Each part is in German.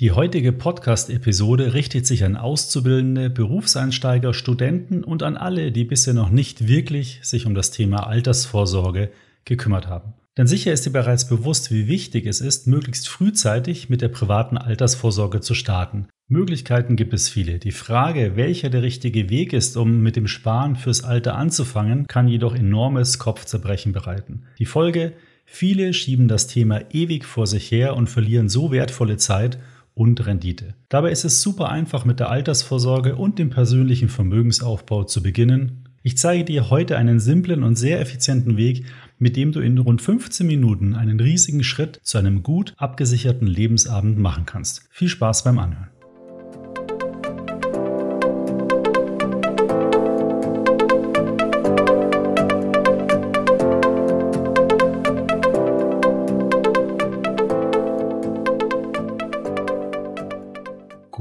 Die heutige Podcast-Episode richtet sich an Auszubildende, Berufseinsteiger, Studenten und an alle, die bisher noch nicht wirklich sich um das Thema Altersvorsorge gekümmert haben. Denn sicher ist dir bereits bewusst, wie wichtig es ist, möglichst frühzeitig mit der privaten Altersvorsorge zu starten. Möglichkeiten gibt es viele. Die Frage, welcher der richtige Weg ist, um mit dem Sparen fürs Alter anzufangen, kann jedoch enormes Kopfzerbrechen bereiten. Die Folge, viele schieben das Thema ewig vor sich her und verlieren so wertvolle Zeit und Rendite. Dabei ist es super einfach mit der Altersvorsorge und dem persönlichen Vermögensaufbau zu beginnen. Ich zeige dir heute einen simplen und sehr effizienten Weg, mit dem du in rund 15 Minuten einen riesigen Schritt zu einem gut abgesicherten Lebensabend machen kannst. Viel Spaß beim Anhören.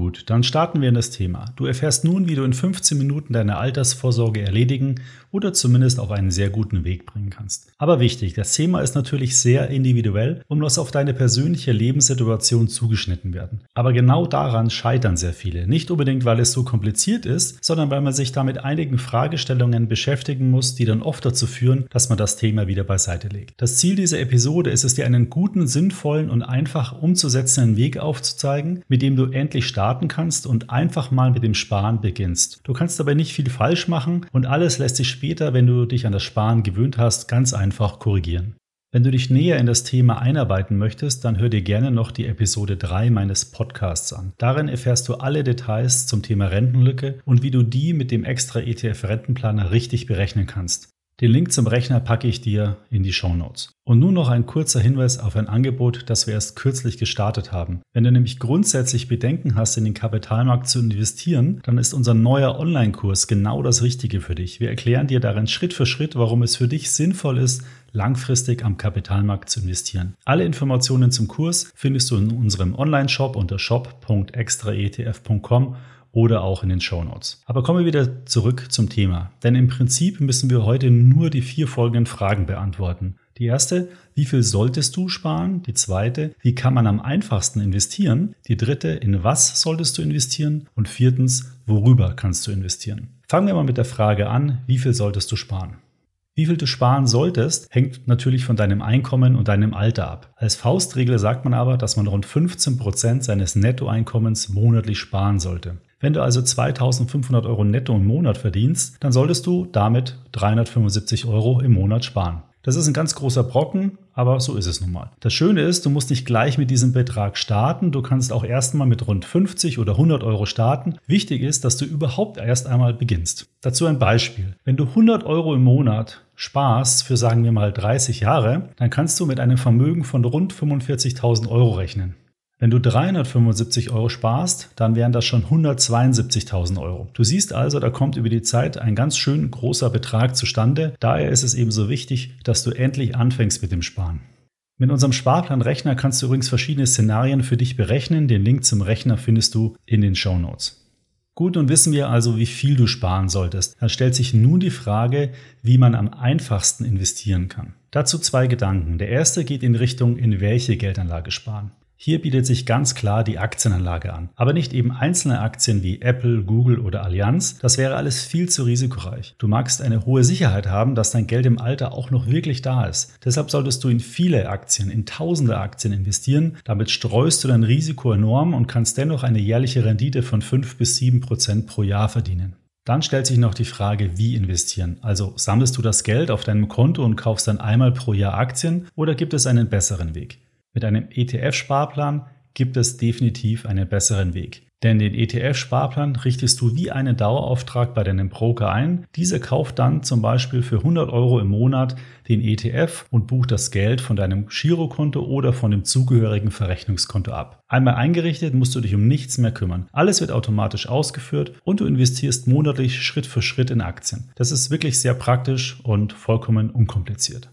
Dann starten wir in das Thema. Du erfährst nun, wie du in 15 Minuten deine Altersvorsorge erledigen oder zumindest auf einen sehr guten Weg bringen kannst. Aber wichtig, das Thema ist natürlich sehr individuell und muss auf deine persönliche Lebenssituation zugeschnitten werden. Aber genau daran scheitern sehr viele. Nicht unbedingt, weil es so kompliziert ist, sondern weil man sich damit einigen Fragestellungen beschäftigen muss, die dann oft dazu führen, dass man das Thema wieder beiseite legt. Das Ziel dieser Episode ist es dir einen guten, sinnvollen und einfach umzusetzenden Weg aufzuzeigen, mit dem du endlich starten kannst und einfach mal mit dem Sparen beginnst. Du kannst dabei nicht viel falsch machen und alles lässt sich später, wenn du dich an das Sparen gewöhnt hast, ganz einfach korrigieren. Wenn du dich näher in das Thema einarbeiten möchtest, dann hör dir gerne noch die Episode 3 meines Podcasts an. Darin erfährst du alle Details zum Thema Rentenlücke und wie du die mit dem extra ETF Rentenplaner richtig berechnen kannst. Den Link zum Rechner packe ich dir in die Show Notes. Und nun noch ein kurzer Hinweis auf ein Angebot, das wir erst kürzlich gestartet haben. Wenn du nämlich grundsätzlich Bedenken hast, in den Kapitalmarkt zu investieren, dann ist unser neuer Online-Kurs genau das Richtige für dich. Wir erklären dir darin Schritt für Schritt, warum es für dich sinnvoll ist, langfristig am Kapitalmarkt zu investieren. Alle Informationen zum Kurs findest du in unserem Online-Shop unter shop.extraetf.com oder auch in den Show Notes. Aber kommen wir wieder zurück zum Thema. Denn im Prinzip müssen wir heute nur die vier folgenden Fragen beantworten. Die erste, wie viel solltest du sparen? Die zweite, wie kann man am einfachsten investieren? Die dritte, in was solltest du investieren? Und viertens, worüber kannst du investieren? Fangen wir mal mit der Frage an, wie viel solltest du sparen? Wie viel du sparen solltest, hängt natürlich von deinem Einkommen und deinem Alter ab. Als Faustregel sagt man aber, dass man rund 15 Prozent seines Nettoeinkommens monatlich sparen sollte. Wenn du also 2500 Euro netto im Monat verdienst, dann solltest du damit 375 Euro im Monat sparen. Das ist ein ganz großer Brocken, aber so ist es nun mal. Das Schöne ist, du musst nicht gleich mit diesem Betrag starten. Du kannst auch erstmal mit rund 50 oder 100 Euro starten. Wichtig ist, dass du überhaupt erst einmal beginnst. Dazu ein Beispiel. Wenn du 100 Euro im Monat sparst für sagen wir mal 30 Jahre, dann kannst du mit einem Vermögen von rund 45.000 Euro rechnen. Wenn du 375 Euro sparst, dann wären das schon 172.000 Euro. Du siehst also, da kommt über die Zeit ein ganz schön großer Betrag zustande. Daher ist es ebenso wichtig, dass du endlich anfängst mit dem Sparen. Mit unserem Sparplanrechner kannst du übrigens verschiedene Szenarien für dich berechnen. Den Link zum Rechner findest du in den Show Notes. Gut, nun wissen wir also, wie viel du sparen solltest. Da stellt sich nun die Frage, wie man am einfachsten investieren kann. Dazu zwei Gedanken. Der erste geht in Richtung, in welche Geldanlage sparen. Hier bietet sich ganz klar die Aktienanlage an. Aber nicht eben einzelne Aktien wie Apple, Google oder Allianz. Das wäre alles viel zu risikoreich. Du magst eine hohe Sicherheit haben, dass dein Geld im Alter auch noch wirklich da ist. Deshalb solltest du in viele Aktien, in tausende Aktien investieren. Damit streust du dein Risiko enorm und kannst dennoch eine jährliche Rendite von 5 bis 7 Prozent pro Jahr verdienen. Dann stellt sich noch die Frage, wie investieren. Also sammelst du das Geld auf deinem Konto und kaufst dann einmal pro Jahr Aktien oder gibt es einen besseren Weg? Mit einem ETF-Sparplan gibt es definitiv einen besseren Weg. Denn den ETF-Sparplan richtest du wie einen Dauerauftrag bei deinem Broker ein. Dieser kauft dann zum Beispiel für 100 Euro im Monat den ETF und bucht das Geld von deinem Girokonto oder von dem zugehörigen Verrechnungskonto ab. Einmal eingerichtet musst du dich um nichts mehr kümmern. Alles wird automatisch ausgeführt und du investierst monatlich Schritt für Schritt in Aktien. Das ist wirklich sehr praktisch und vollkommen unkompliziert.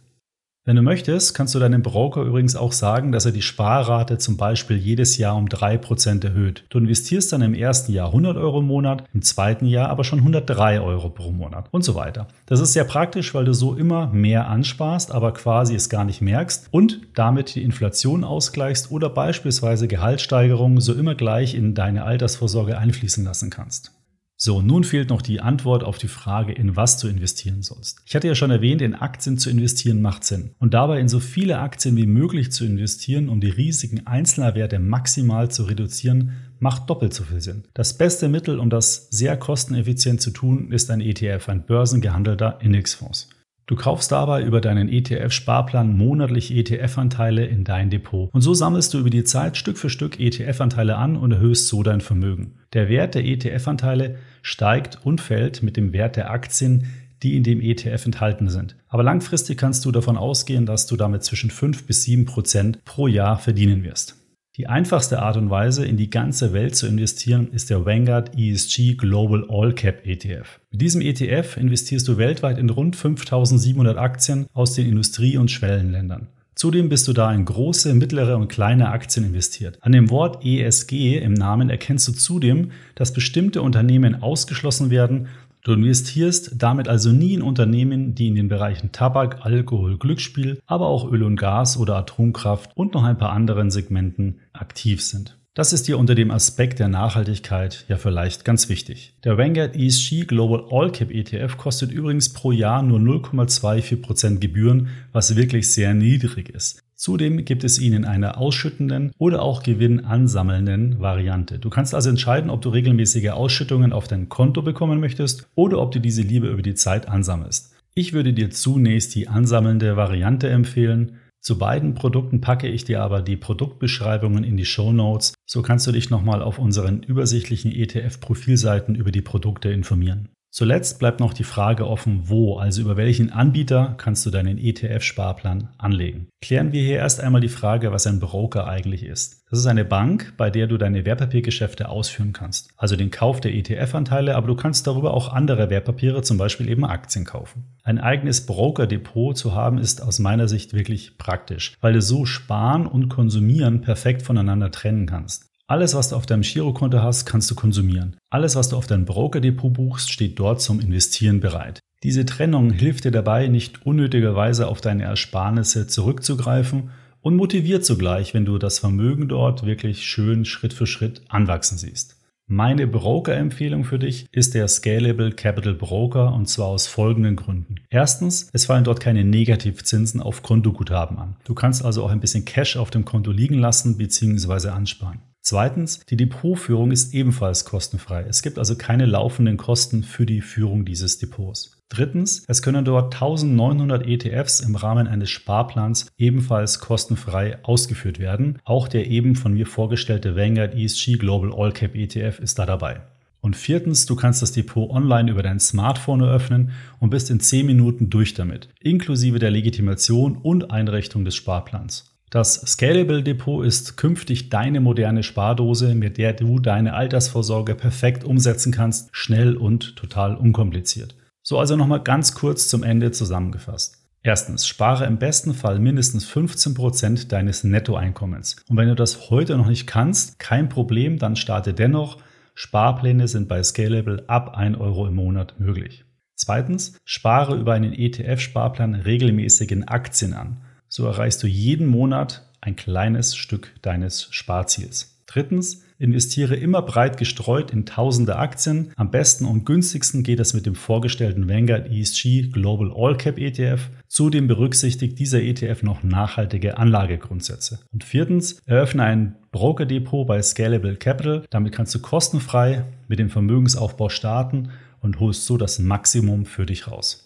Wenn du möchtest, kannst du deinem Broker übrigens auch sagen, dass er die Sparrate zum Beispiel jedes Jahr um 3% erhöht. Du investierst dann im ersten Jahr 100 Euro im Monat, im zweiten Jahr aber schon 103 Euro pro Monat und so weiter. Das ist sehr praktisch, weil du so immer mehr ansparst, aber quasi es gar nicht merkst und damit die Inflation ausgleichst oder beispielsweise Gehaltssteigerungen so immer gleich in deine Altersvorsorge einfließen lassen kannst. So, nun fehlt noch die Antwort auf die Frage, in was du investieren sollst. Ich hatte ja schon erwähnt, in Aktien zu investieren macht Sinn. Und dabei in so viele Aktien wie möglich zu investieren, um die Risiken einzelner Werte maximal zu reduzieren, macht doppelt so viel Sinn. Das beste Mittel, um das sehr kosteneffizient zu tun, ist ein ETF, ein börsengehandelter Indexfonds. Du kaufst dabei über deinen ETF-Sparplan monatlich ETF-Anteile in dein Depot. Und so sammelst du über die Zeit Stück für Stück ETF-Anteile an und erhöhst so dein Vermögen. Der Wert der ETF-Anteile steigt und fällt mit dem Wert der Aktien, die in dem ETF enthalten sind. Aber langfristig kannst du davon ausgehen, dass du damit zwischen 5 bis 7 Prozent pro Jahr verdienen wirst. Die einfachste Art und Weise, in die ganze Welt zu investieren, ist der Vanguard ESG Global All Cap ETF. Mit diesem ETF investierst du weltweit in rund 5700 Aktien aus den Industrie- und Schwellenländern. Zudem bist du da in große, mittlere und kleine Aktien investiert. An dem Wort ESG im Namen erkennst du zudem, dass bestimmte Unternehmen ausgeschlossen werden Du investierst damit also nie in Unternehmen, die in den Bereichen Tabak, Alkohol, Glücksspiel, aber auch Öl und Gas oder Atomkraft und noch ein paar anderen Segmenten aktiv sind. Das ist dir unter dem Aspekt der Nachhaltigkeit ja vielleicht ganz wichtig. Der Vanguard ESG Global All Cap ETF kostet übrigens pro Jahr nur 0,24% Gebühren, was wirklich sehr niedrig ist. Zudem gibt es ihn in einer ausschüttenden oder auch gewinnansammelnden Variante. Du kannst also entscheiden, ob du regelmäßige Ausschüttungen auf dein Konto bekommen möchtest oder ob du diese lieber über die Zeit ansammelst. Ich würde dir zunächst die ansammelnde Variante empfehlen. Zu beiden Produkten packe ich dir aber die Produktbeschreibungen in die Show Notes. So kannst du dich nochmal auf unseren übersichtlichen ETF-Profilseiten über die Produkte informieren. Zuletzt bleibt noch die Frage offen, wo, also über welchen Anbieter kannst du deinen ETF-Sparplan anlegen. Klären wir hier erst einmal die Frage, was ein Broker eigentlich ist. Das ist eine Bank, bei der du deine Wertpapiergeschäfte ausführen kannst, also den Kauf der ETF-Anteile, aber du kannst darüber auch andere Wertpapiere, zum Beispiel eben Aktien kaufen. Ein eigenes Broker-Depot zu haben ist aus meiner Sicht wirklich praktisch, weil du so sparen und konsumieren perfekt voneinander trennen kannst. Alles, was du auf deinem Girokonto hast, kannst du konsumieren. Alles, was du auf deinem Broker-Depot buchst, steht dort zum Investieren bereit. Diese Trennung hilft dir dabei, nicht unnötigerweise auf deine Ersparnisse zurückzugreifen und motiviert zugleich, wenn du das Vermögen dort wirklich schön Schritt für Schritt anwachsen siehst. Meine Broker-Empfehlung für dich ist der Scalable Capital Broker und zwar aus folgenden Gründen. Erstens, es fallen dort keine Negativzinsen auf Kontoguthaben an. Du kannst also auch ein bisschen Cash auf dem Konto liegen lassen bzw. ansparen. Zweitens, die Depotführung ist ebenfalls kostenfrei. Es gibt also keine laufenden Kosten für die Führung dieses Depots. Drittens, es können dort 1900 ETFs im Rahmen eines Sparplans ebenfalls kostenfrei ausgeführt werden. Auch der eben von mir vorgestellte Vanguard ESG Global All Cap ETF ist da dabei. Und viertens, du kannst das Depot online über dein Smartphone eröffnen und bist in 10 Minuten durch damit, inklusive der Legitimation und Einrichtung des Sparplans. Das Scalable Depot ist künftig deine moderne Spardose, mit der du deine Altersvorsorge perfekt umsetzen kannst, schnell und total unkompliziert. So also nochmal ganz kurz zum Ende zusammengefasst. Erstens, spare im besten Fall mindestens 15 Prozent deines Nettoeinkommens. Und wenn du das heute noch nicht kannst, kein Problem, dann starte dennoch. Sparpläne sind bei Scalable ab 1 Euro im Monat möglich. Zweitens, spare über einen ETF-Sparplan regelmäßig in Aktien an. So erreichst du jeden Monat ein kleines Stück deines Sparziels. Drittens, investiere immer breit gestreut in tausende Aktien. Am besten und günstigsten geht es mit dem vorgestellten Vanguard ESG Global All Cap ETF. Zudem berücksichtigt dieser ETF noch nachhaltige Anlagegrundsätze. Und viertens, eröffne ein Broker-Depot bei Scalable Capital. Damit kannst du kostenfrei mit dem Vermögensaufbau starten und holst so das Maximum für dich raus.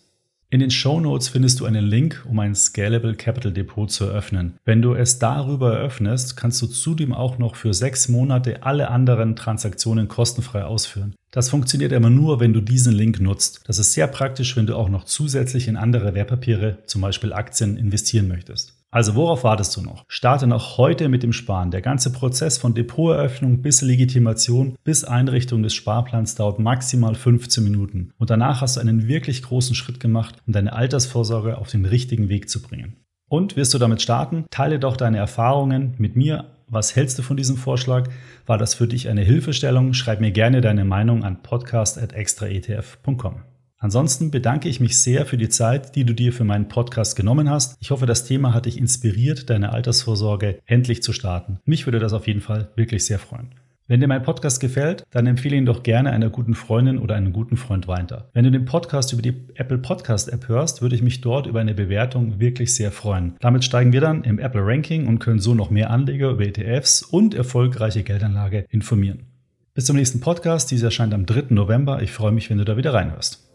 In den Show Notes findest du einen Link, um ein Scalable Capital Depot zu eröffnen. Wenn du es darüber eröffnest, kannst du zudem auch noch für sechs Monate alle anderen Transaktionen kostenfrei ausführen. Das funktioniert immer nur, wenn du diesen Link nutzt. Das ist sehr praktisch, wenn du auch noch zusätzlich in andere Wertpapiere, zum Beispiel Aktien, investieren möchtest. Also worauf wartest du noch? Starte noch heute mit dem Sparen. Der ganze Prozess von Depoteröffnung bis Legitimation bis Einrichtung des Sparplans dauert maximal 15 Minuten. Und danach hast du einen wirklich großen Schritt gemacht, um deine Altersvorsorge auf den richtigen Weg zu bringen. Und wirst du damit starten? Teile doch deine Erfahrungen mit mir. Was hältst du von diesem Vorschlag? War das für dich eine Hilfestellung? Schreib mir gerne deine Meinung an podcast.extraetf.com. Ansonsten bedanke ich mich sehr für die Zeit, die du dir für meinen Podcast genommen hast. Ich hoffe, das Thema hat dich inspiriert, deine Altersvorsorge endlich zu starten. Mich würde das auf jeden Fall wirklich sehr freuen. Wenn dir mein Podcast gefällt, dann empfehle ihn doch gerne einer guten Freundin oder einem guten Freund weiter. Wenn du den Podcast über die Apple Podcast App hörst, würde ich mich dort über eine Bewertung wirklich sehr freuen. Damit steigen wir dann im Apple Ranking und können so noch mehr Anleger über ETFs und erfolgreiche Geldanlage informieren. Bis zum nächsten Podcast. Dieser erscheint am 3. November. Ich freue mich, wenn du da wieder reinhörst.